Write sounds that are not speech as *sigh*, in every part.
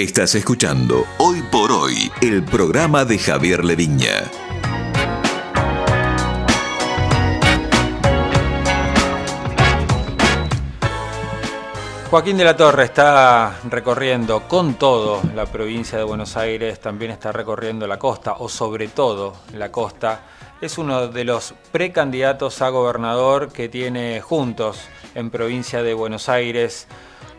Estás escuchando Hoy por Hoy, el programa de Javier Leviña. Joaquín de la Torre está recorriendo con todo la provincia de Buenos Aires, también está recorriendo la costa, o sobre todo la costa. Es uno de los precandidatos a gobernador que tiene juntos en provincia de Buenos Aires.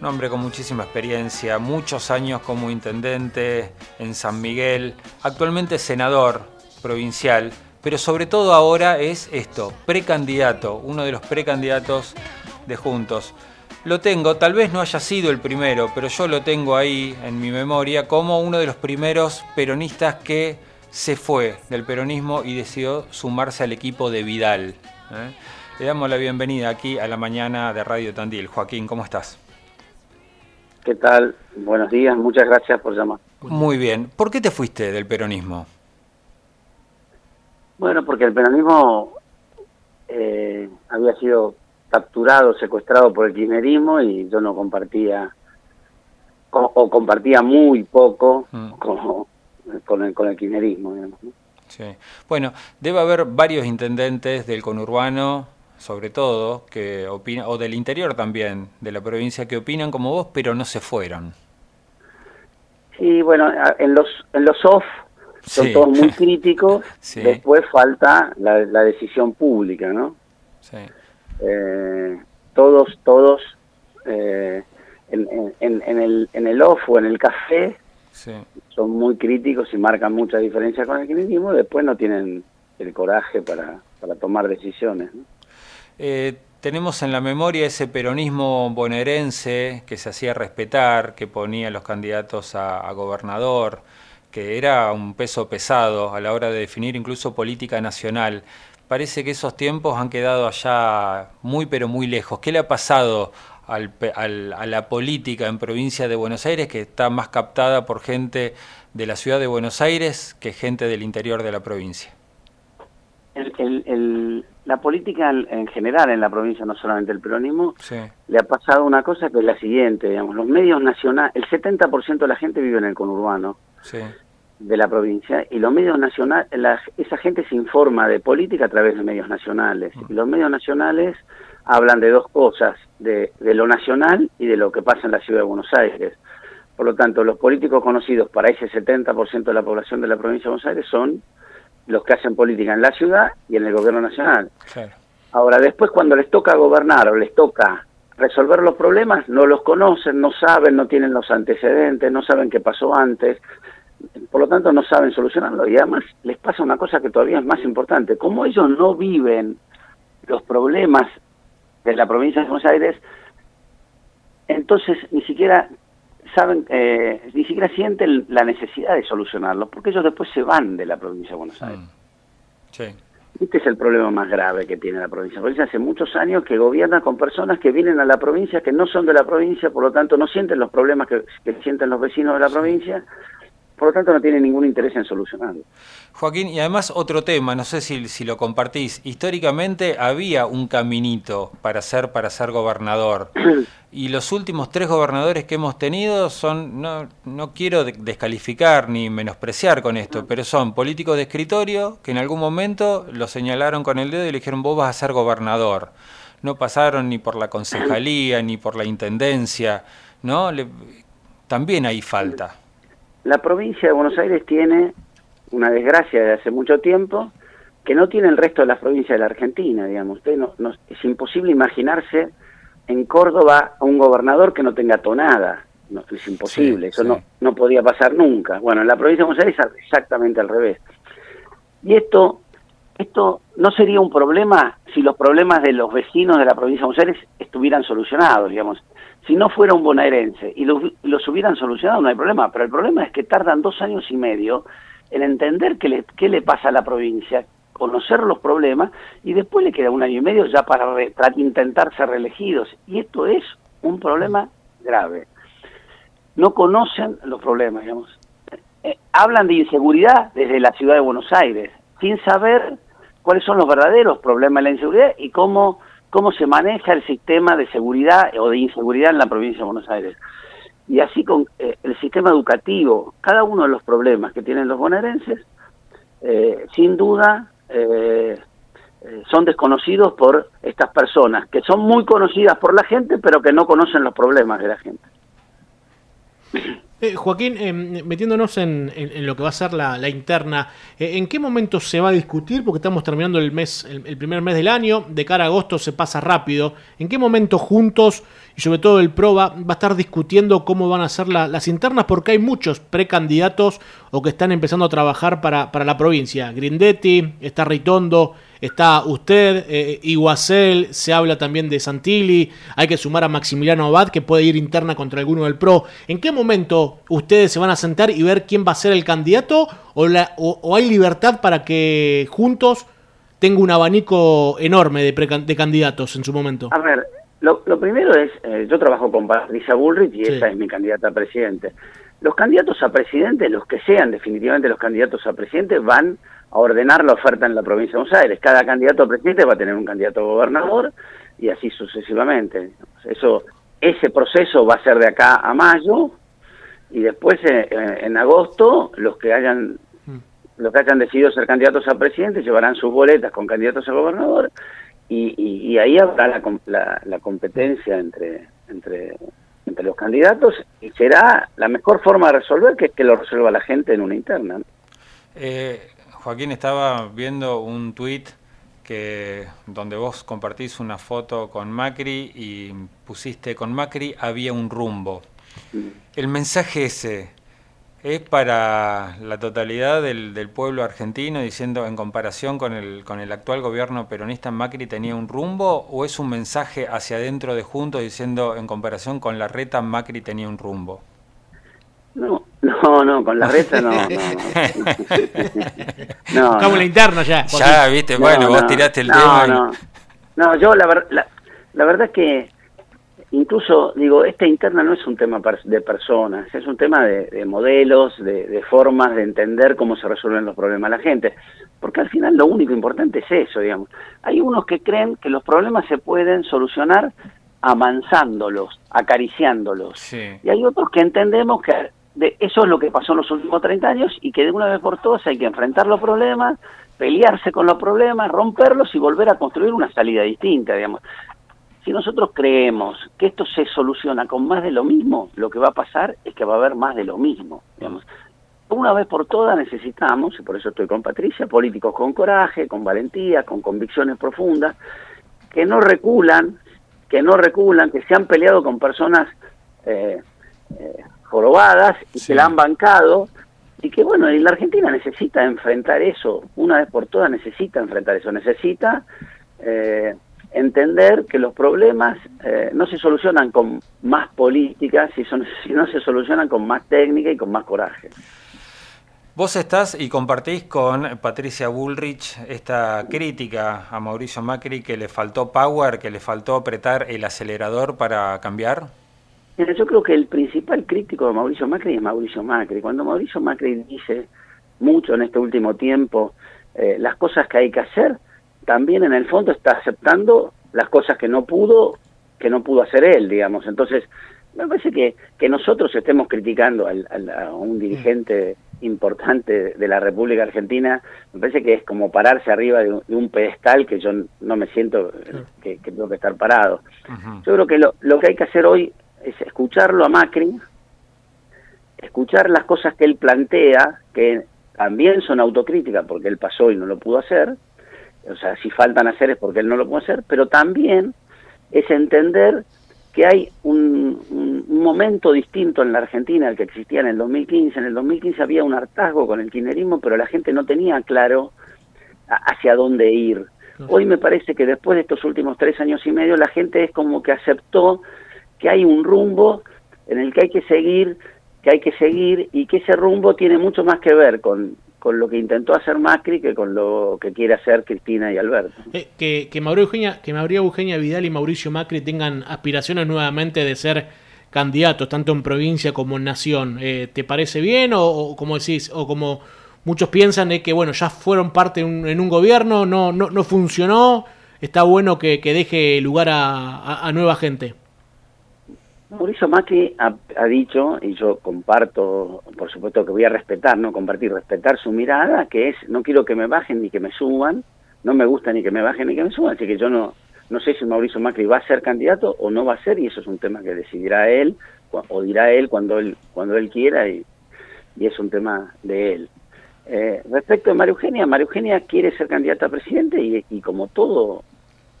Un hombre con muchísima experiencia, muchos años como intendente en San Miguel, actualmente senador provincial, pero sobre todo ahora es esto, precandidato, uno de los precandidatos de Juntos. Lo tengo, tal vez no haya sido el primero, pero yo lo tengo ahí en mi memoria como uno de los primeros peronistas que se fue del peronismo y decidió sumarse al equipo de Vidal. ¿eh? Le damos la bienvenida aquí a la mañana de Radio Tandil. Joaquín, ¿cómo estás? ¿Qué tal? Buenos días, muchas gracias por llamar. Muy bien. ¿Por qué te fuiste del peronismo? Bueno, porque el peronismo eh, había sido capturado, secuestrado por el kirchnerismo y yo no compartía o, compartía muy poco mm. con, el, con el kirchnerismo. Sí. Bueno, debe haber varios intendentes del conurbano, sobre todo, que opina, o del interior también, de la provincia, que opinan como vos, pero no se fueron. Sí, bueno, en los, en los off son todos muy *laughs* críticos, después falta la, la decisión pública, ¿no? Sí eh, todos, todos eh, en, en, el, en el off o en el café son muy críticos y marcan mucha diferencia con el kirchnerismo, después no tienen el coraje para, para tomar decisiones. Eh, tenemos en la memoria ese peronismo bonaerense que se hacía respetar, que ponía los candidatos a, gobernador, que era un peso pesado a la hora de definir incluso política nacional parece que esos tiempos han quedado allá muy pero muy lejos. ¿Qué le ha pasado a la política en provincia de Buenos Aires que está más captada por gente de la ciudad de Buenos Aires que gente del interior de la provincia? La política en general en la provincia, no solamente el peronismo, le ha pasado una cosa que es la siguiente, digamos, los medios nacionales, el 70% de la gente vive en el conurbano. Sí de la provincia y los medios nacionales, esa gente se informa de política a través de medios nacionales. Y los medios nacionales hablan de dos cosas, de, de lo nacional y de lo que pasa en la ciudad de Buenos Aires. Por lo tanto, los políticos conocidos para ese 70% de la población de la provincia de Buenos Aires son los que hacen política en la ciudad y en el gobierno nacional. Ahora, después cuando les toca gobernar o les toca resolver los problemas, no los conocen, no saben, no tienen los antecedentes, no saben qué pasó antes, por lo tanto no saben solucionarlo. Y además les pasa una cosa que todavía es más importante, como ellos no viven los problemas de la provincia de Buenos Aires, entonces ni siquiera saben, eh, ni siquiera sienten la necesidad de solucionarlo, porque ellos después se van de la provincia de Buenos Aires. Mm. Sí. Este es el problema más grave que tiene la provincia. La provincia hace muchos años que gobierna con personas que vienen a la provincia, que no son de la provincia, por lo tanto no sienten los problemas que, sienten los vecinos de la provincia, por lo tanto no tiene ningún interés en solucionarlo. Joaquín, y además otro tema, no sé si, si, lo compartís, históricamente había un caminito para ser, para ser gobernador, *clears throat* y los últimos tres gobernadores que hemos tenido son, no, no quiero descalificar ni menospreciar con esto, pero son políticos de escritorio que en algún momento lo señalaron con el dedo y le dijeron vos vas a ser gobernador. No pasaron ni por la concejalía, ni por la intendencia, ¿no? también hay falta la provincia de Buenos Aires tiene una desgracia de hace mucho tiempo que no tiene el resto de las provincias de la Argentina, digamos. Usted no, es imposible imaginarse en Córdoba a un gobernador que no tenga tonada. No, es imposible, eso No, no podía pasar nunca. Bueno, en la provincia de Buenos Aires es exactamente al revés. Y esto, esto no sería un problema si los problemas de los vecinos de la provincia de Buenos Aires estuvieran solucionados, digamos si no fuera un bonaerense y los, hubieran solucionado no hay problema, pero el problema es que tardan dos años y medio en entender qué le, qué le pasa a la provincia, conocer los problemas y después le queda un año y medio ya para, intentar ser reelegidos. Y esto es un problema grave. No conocen los problemas, digamos. Eh, hablan de inseguridad desde la ciudad de Buenos Aires, sin saber cuáles son los verdaderos problemas de la inseguridad y cómo cómo se maneja el sistema de seguridad o de inseguridad en la provincia de Buenos Aires. y así con eh, el sistema educativo, cada uno de los problemas que tienen los bonaerenses, eh, sin duda eh, son desconocidos por estas personas, que son muy conocidas por la gente, pero que no conocen los problemas de la gente. Eh, Joaquín, eh, metiéndonos en, lo que va a ser la, interna, eh, ¿en qué momento se va a discutir? Porque estamos terminando el mes, el, primer mes del año, de cara a agosto se pasa rápido. ¿En qué momento juntos y sobre todo el PRO va, a estar discutiendo cómo van a ser las internas? Porque hay muchos precandidatos o que están empezando a trabajar para, para la provincia. Grindetti, está Ritondo, está usted, eh, Iguacel, se habla también de Santilli, hay que sumar a Maximiliano Abad que puede ir interna contra alguno del PRO. ¿En qué momento ustedes se van a sentar y ver quién va a ser el candidato o, la, o, hay libertad para que juntos tenga un abanico enorme de, de candidatos en su momento? A ver, lo, primero es, eh, yo trabajo con Patricia Bullrich y esa es mi candidata a presidente. Los candidatos a presidente, los que sean definitivamente los candidatos a presidente, van a ordenar la oferta en la provincia de Buenos Aires. Cada candidato a presidente va a tener un candidato a gobernador y así sucesivamente. Eso, ese proceso va a ser de acá a mayo y después eh, en agosto los que hayan mm. los que hayan decidido ser candidatos a presidente llevarán sus boletas con candidatos a gobernador y, ahí habrá la, la, competencia entre entre entre los candidatos y será la mejor forma de resolver que es que lo resuelva la gente en una interna. Eh, Joaquín, estaba viendo un tuit que donde vos compartís una foto con Macri y pusiste con Macri había un rumbo. El mensaje ese es para la totalidad del, pueblo argentino diciendo en comparación con el, con el actual gobierno peronista Macri tenía un rumbo o es un mensaje hacia adentro de Juntos diciendo en comparación con la reta Macri tenía un rumbo? No, no, no, con la reta no. No, no. *laughs* la interna ya. Ya, viste, bueno, vos tiraste el tema. No, no, yo la, la, la verdad es que incluso, digo, esta interna no es un tema de personas, es un tema de, modelos, de, de, formas de entender cómo se resuelven los problemas de la gente. Porque al final lo único importante es eso, digamos. Hay unos que creen que los problemas se pueden solucionar amansándolos, acariciándolos. Y hay otros que entendemos que eso es lo que pasó en los últimos 30 años y que de una vez por todas hay que enfrentar los problemas, pelearse con los problemas, romperlos y volver a construir una salida distinta, digamos. Si nosotros creemos que esto se soluciona con más de lo mismo, lo que va a pasar es que va a haber más de lo mismo, digamos. Una vez por todas necesitamos, y por eso estoy con Patricia, políticos con coraje, con valentía, con convicciones profundas, que no reculan, que no reculan, que se han peleado con personas eh, eh, jorobadas y que la han bancado y que bueno, y la Argentina necesita enfrentar eso, una vez por todas necesita enfrentar eso, necesita eh, entender que los problemas eh, no se solucionan con más política, sino *laughs* se solucionan con más técnica y con más coraje. Vos estás y compartís con Patricia Bullrich esta crítica a Mauricio Macri que le faltó power, que le faltó apretar el acelerador para cambiar. Mira, yo creo que el principal crítico de Mauricio Macri es Mauricio Macri. Cuando Mauricio Macri dice mucho en este último tiempo eh, las cosas que hay que hacer, también en el fondo está aceptando las cosas que no pudo, que no pudo hacer él, digamos. Entonces, me parece que, que nosotros estemos criticando a un dirigente importante de la República Argentina, me parece que es como pararse arriba de un, pedestal que yo no me siento que, tengo que estar parado. Yo creo que lo, lo que hay que hacer hoy es escucharlo a Macri, escuchar las cosas que él plantea, que también son autocríticas porque él pasó y no lo pudo hacer, o sea, si faltan hacer es porque él no lo pudo hacer, pero también es entender que hay un, un, momento distinto en la Argentina al que existía en el 2015. En el 2015 había un hartazgo con el kirchnerismo, pero la gente no tenía claro hacia dónde ir. Hoy me parece que después de estos últimos tres años y medio la gente es como que aceptó que hay un rumbo en el que hay que seguir, que hay que seguir y que ese rumbo tiene mucho más que ver con, con lo que intentó hacer Macri que con lo que quiere hacer Cristina y Alberto. Eh, que, que, Mauricio Eugenia, que María Eugenia Vidal y Mauricio Macri tengan aspiraciones nuevamente de ser candidatos, tanto en provincia como en nación. Eh, ¿Te parece bien o, como decís, o como muchos piensan de que bueno, ya fueron parte en un gobierno, no, no, no funcionó, está bueno que, que deje lugar a, a nueva gente? Mauricio Macri ha, ha, dicho, y yo comparto, por supuesto que voy a respetar, no compartir, respetar su mirada, que es, no quiero que me bajen ni que me suban, no me gusta ni que me bajen ni que me suban, así que yo no, no sé si Mauricio Macri va a ser candidato o no va a ser, y eso es un tema que decidirá él, o dirá él cuando él, cuando él quiera, y, y es un tema de él. Eh, respecto a María Eugenia, María Eugenia quiere ser candidata a presidente y, y como todo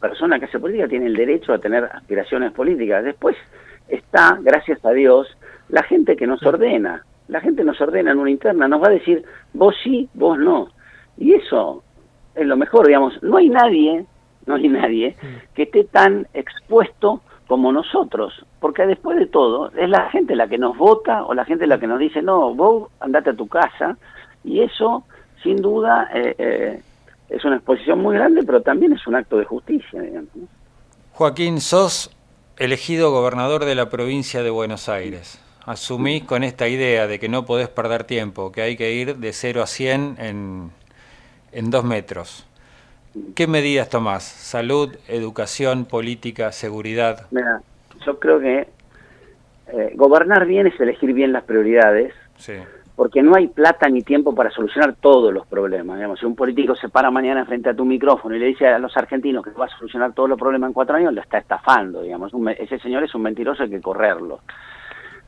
persona que hace política tiene el derecho a tener aspiraciones políticas. Después está, gracias a Dios, la gente que nos ordena. La gente nos ordena en una interna, nos va a decir, vos sí, vos no. Y eso es lo mejor, digamos. No hay nadie, no hay nadie que esté tan expuesto como nosotros, porque después de todo es la gente la que nos vota o la gente la que nos dice, no, vos andate a tu casa, y eso, sin duda, eh, eh, es una exposición muy grande, pero también es un acto de justicia, digamos. Joaquín, sos elegido gobernador de la provincia de Buenos Aires. Asumís con esta idea de que no podés perder tiempo, que hay que ir de 0 a 100 en, en dos metros. ¿Qué medidas tomás? ¿Salud, educación, política, seguridad? Mira, yo creo que eh, gobernar bien es elegir bien las prioridades. Sí porque no hay plata ni tiempo para solucionar todos los problemas. Digamos, si un político se para mañana frente a tu micrófono y le dice a los argentinos que va a solucionar todos los problemas en cuatro años, lo está estafando. Digamos, ese señor es un mentiroso, hay que correrlo.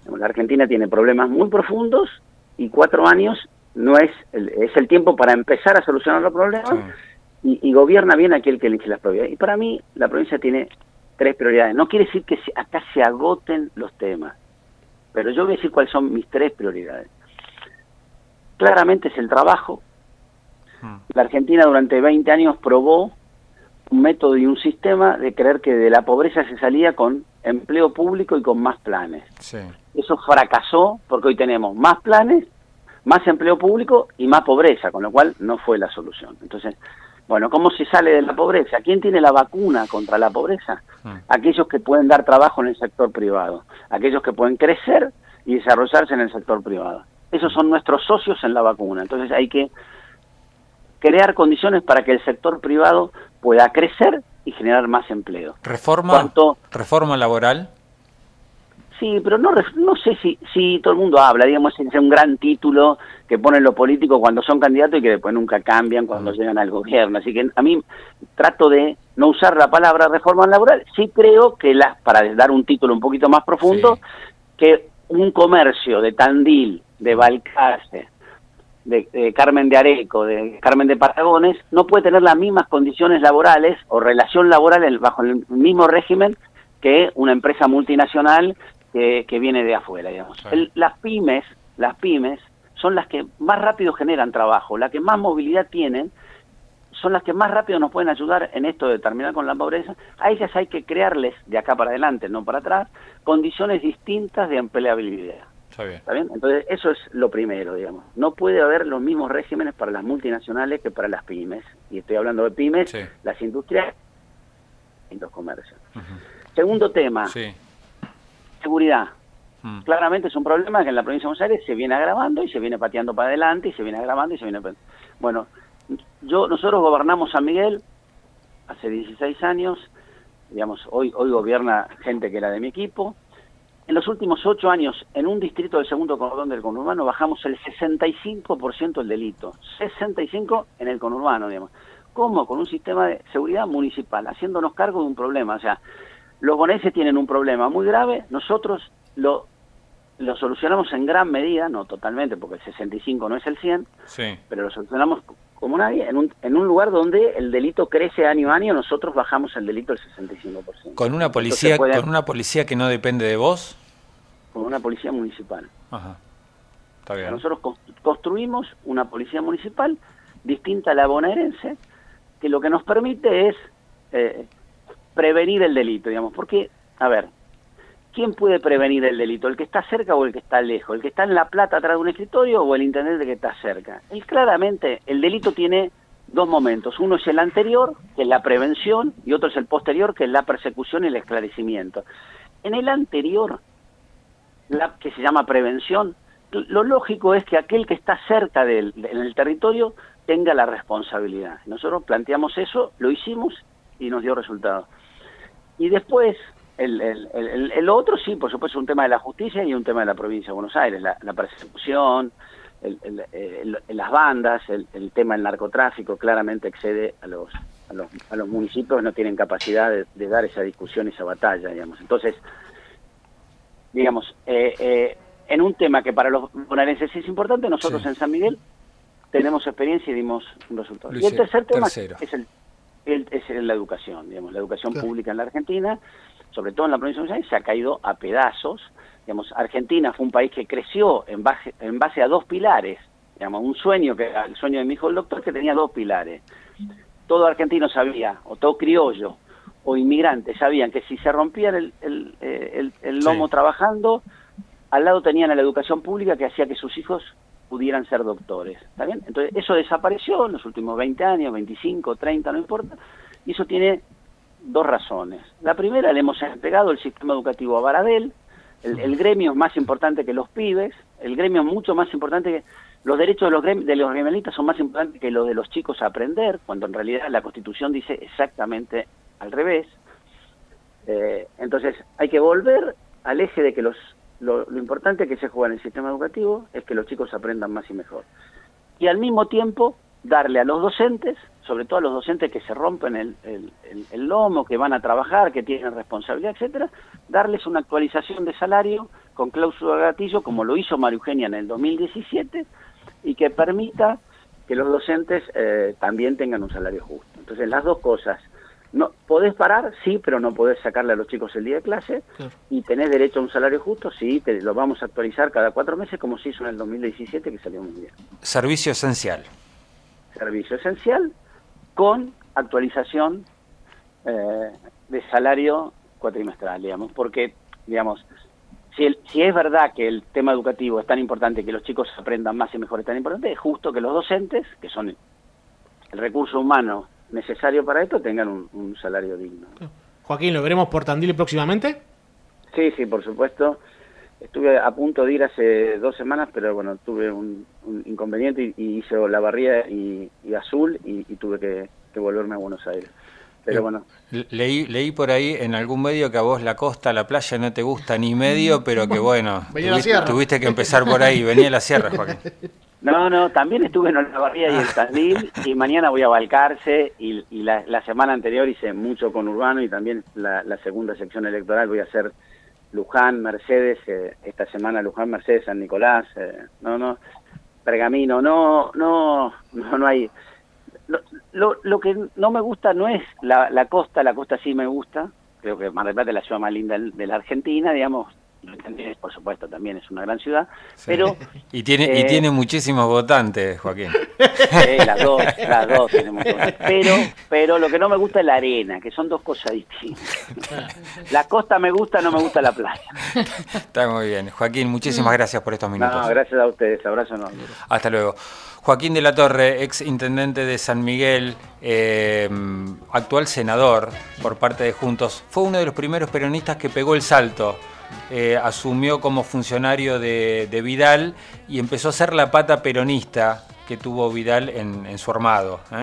la Argentina tiene problemas muy profundos y cuatro años no es el, es el tiempo para empezar a solucionar los problemas y, gobierna bien aquel que elige las prioridades. Y para mí la provincia tiene tres prioridades. No quiere decir que acá se agoten los temas, pero yo voy a decir cuáles son mis tres prioridades claramente es el trabajo. Hmm. La Argentina durante 20 años probó un método y un sistema de creer que de la pobreza se salía con empleo público y con más planes. Eso fracasó porque hoy tenemos más planes, más empleo público y más pobreza, con lo cual no fue la solución. Entonces, bueno, ¿cómo se sale de la pobreza? ¿Quién tiene la vacuna contra la pobreza? Hmm. Aquellos que pueden dar trabajo en el sector privado, aquellos que pueden crecer y desarrollarse en el sector privado esos son nuestros socios en la vacuna. Entonces hay que crear condiciones para que el sector privado pueda crecer y generar más empleo. ¿Reforma, ¿reforma laboral? Sí, pero no, no sé si, si todo el mundo habla, digamos, es un gran título que ponen los políticos cuando son candidatos y que después nunca cambian cuando llegan al gobierno. Así que a mí trato de no usar la palabra reforma laboral. Sí creo que, la, para dar un título un poquito más profundo, que un comercio de Tandil, de Balcarce, de, Carmen de Areco, de Carmen de Patagones, no puede tener las mismas condiciones laborales o relación laboral bajo el mismo régimen que una empresa multinacional que, viene de afuera, digamos. las pymes, las pymes son las que más rápido generan trabajo, las que más movilidad tienen, son las que más rápido nos pueden ayudar en esto de terminar con la pobreza. A ellas hay que crearles, de acá para adelante, no para atrás, condiciones distintas de empleabilidad. Está bien. Entonces, eso es lo primero, digamos. No puede haber los mismos regímenes para las multinacionales que para las pymes. Y estoy hablando de pymes, las industrias y los comercios. Segundo tema, seguridad. Mm. Claramente es un problema que en la provincia de Buenos Aires se viene agravando y se viene pateando para adelante y se viene agravando y se viene... Bueno, yo nosotros gobernamos San Miguel hace 16 años, digamos, hoy, hoy gobierna gente que era de mi equipo, en los últimos ocho años, en un distrito del segundo cordón del conurbano, bajamos el 65% del delito. 65% en el conurbano, digamos. ¿Cómo? Con un sistema de seguridad municipal, haciéndonos cargo de un problema. O sea, los boneses tienen un problema muy grave, nosotros lo, lo solucionamos en gran medida, no totalmente, porque el 65 no es el 100, sí. pero lo solucionamos como nadie, en un, en un lugar donde el delito crece año a año, nosotros bajamos el delito al 65%. ¿Con una policía, ¿con una policía que no depende de vos? con una policía municipal. Ajá. Está bien. Nosotros construimos una policía municipal distinta a la bonaerense, que lo que nos permite es eh, prevenir el delito, digamos. Porque, a ver, ¿quién puede prevenir el delito? ¿El que está cerca o el que está lejos? ¿El que está en La Plata atrás de un escritorio o el intendente que está cerca? Y claramente, el delito tiene dos momentos. Uno es el anterior, que es la prevención, y otro es el posterior, que es la persecución y el esclarecimiento. En el anterior, la, que se llama prevención, lo lógico es que aquel que está cerca del, en el territorio tenga la responsabilidad. Nosotros planteamos eso, lo hicimos y nos dio resultado. Y después, el, otro sí, por supuesto, es un tema de la justicia y un tema de la provincia de Buenos Aires, la, persecución, las bandas, el, tema del narcotráfico claramente excede a los, a los, a los municipios no tienen capacidad de, dar esa discusión, esa batalla, digamos. Entonces, digamos, eh, eh, en un tema que para los bonaerenses es importante, nosotros en San Miguel tenemos experiencia y dimos un resultado. y el tercer tema es, el, es la educación, digamos, la educación pública en la Argentina, sobre todo en la provincia de Buenos Aires, se ha caído a pedazos. Digamos, Argentina fue un país que creció en base, en base a dos pilares, digamos, un sueño, que el sueño de mi hijo el doctor, que tenía dos pilares. Todo argentino sabía, o todo criollo, o inmigrante, sabían que si se rompían el, el, eh, lomo trabajando, al lado tenían a la educación pública que hacía que sus hijos pudieran ser doctores. ¿Está bien? Entonces, eso desapareció en los últimos 20 años, 25, 30, no importa, y eso tiene dos razones. La primera, le hemos entregado el sistema educativo a Baradel, el, gremio es más importante que los pibes, el gremio es mucho más importante que los derechos de los, de los gremialistas son más importantes que los de los chicos a aprender, cuando en realidad la Constitución dice exactamente al revés. Eh, entonces, hay que volver al eje de que los lo, importante que se juega en el sistema educativo es que los chicos aprendan más y mejor. Y al mismo tiempo darle a los docentes, sobre todo a los docentes que se rompen el, el, lomo, que van a trabajar, que tienen responsabilidad, etcétera, darles una actualización de salario con cláusula de gatillo, como lo hizo María Eugenia en el 2017, y que permita que los docentes eh, también tengan un salario justo. Entonces, las dos cosas, no podés parar sí pero no podés sacarle a los chicos el día de clase y tenés derecho a un salario justo sí te lo vamos a actualizar cada cuatro meses como se hizo en el 2017 que salió muy bien. Servicio esencial. Servicio esencial con actualización eh, de salario cuatrimestral digamos porque digamos si, si es verdad que el tema educativo es tan importante que los chicos aprendan más y mejor es tan importante es justo que los docentes que son el recurso humano necesario para esto tengan un, salario digno. Joaquín, ¿lo veremos por Tandil próximamente? Sí, sí, por supuesto. Estuve a punto de ir hace dos semanas, pero bueno, tuve un, inconveniente y, hice la barría y, azul y, tuve que, volverme a Buenos Aires. Pero bueno. Leí, leí por ahí en algún medio que a vos la costa, la playa no te gusta ni medio, pero que bueno, *laughs* tuviste, que empezar por ahí, venía a la sierra, *laughs* Joaquín. No, no, también estuve en Olavarría y en Tandil *laughs* y mañana voy a Balcarce y, la, semana anterior hice mucho con Urbano y también la, segunda sección electoral voy a hacer Luján, Mercedes, eh, esta semana Luján, Mercedes, San Nicolás, eh, no, no, Pergamino, no, no, no, no hay... Lo, lo, que no me gusta no es la, la costa, la costa sí me gusta, creo que Mar del Plata es la ciudad más linda de la Argentina, digamos, por supuesto, también es una gran ciudad, pero... *laughs* Y tiene, y eh, tiene muchísimos votantes, Joaquín. las dos, las dos *laughs* tenemos Pero, pero lo que no me gusta es la arena, que son dos cosas distintas. *laughs* La costa me gusta, no me gusta la playa. Está muy bien. Joaquín, muchísimas gracias por estos minutos. No, gracias a ustedes. Abrazo enorme. Hasta luego. Joaquín de la Torre, ex intendente de San Miguel, eh, actual senador por parte de Juntos, fue uno de los primeros peronistas que pegó el salto eh, asumió como funcionario de, Vidal y empezó a ser la pata peronista que tuvo Vidal en, su armado. ¿eh?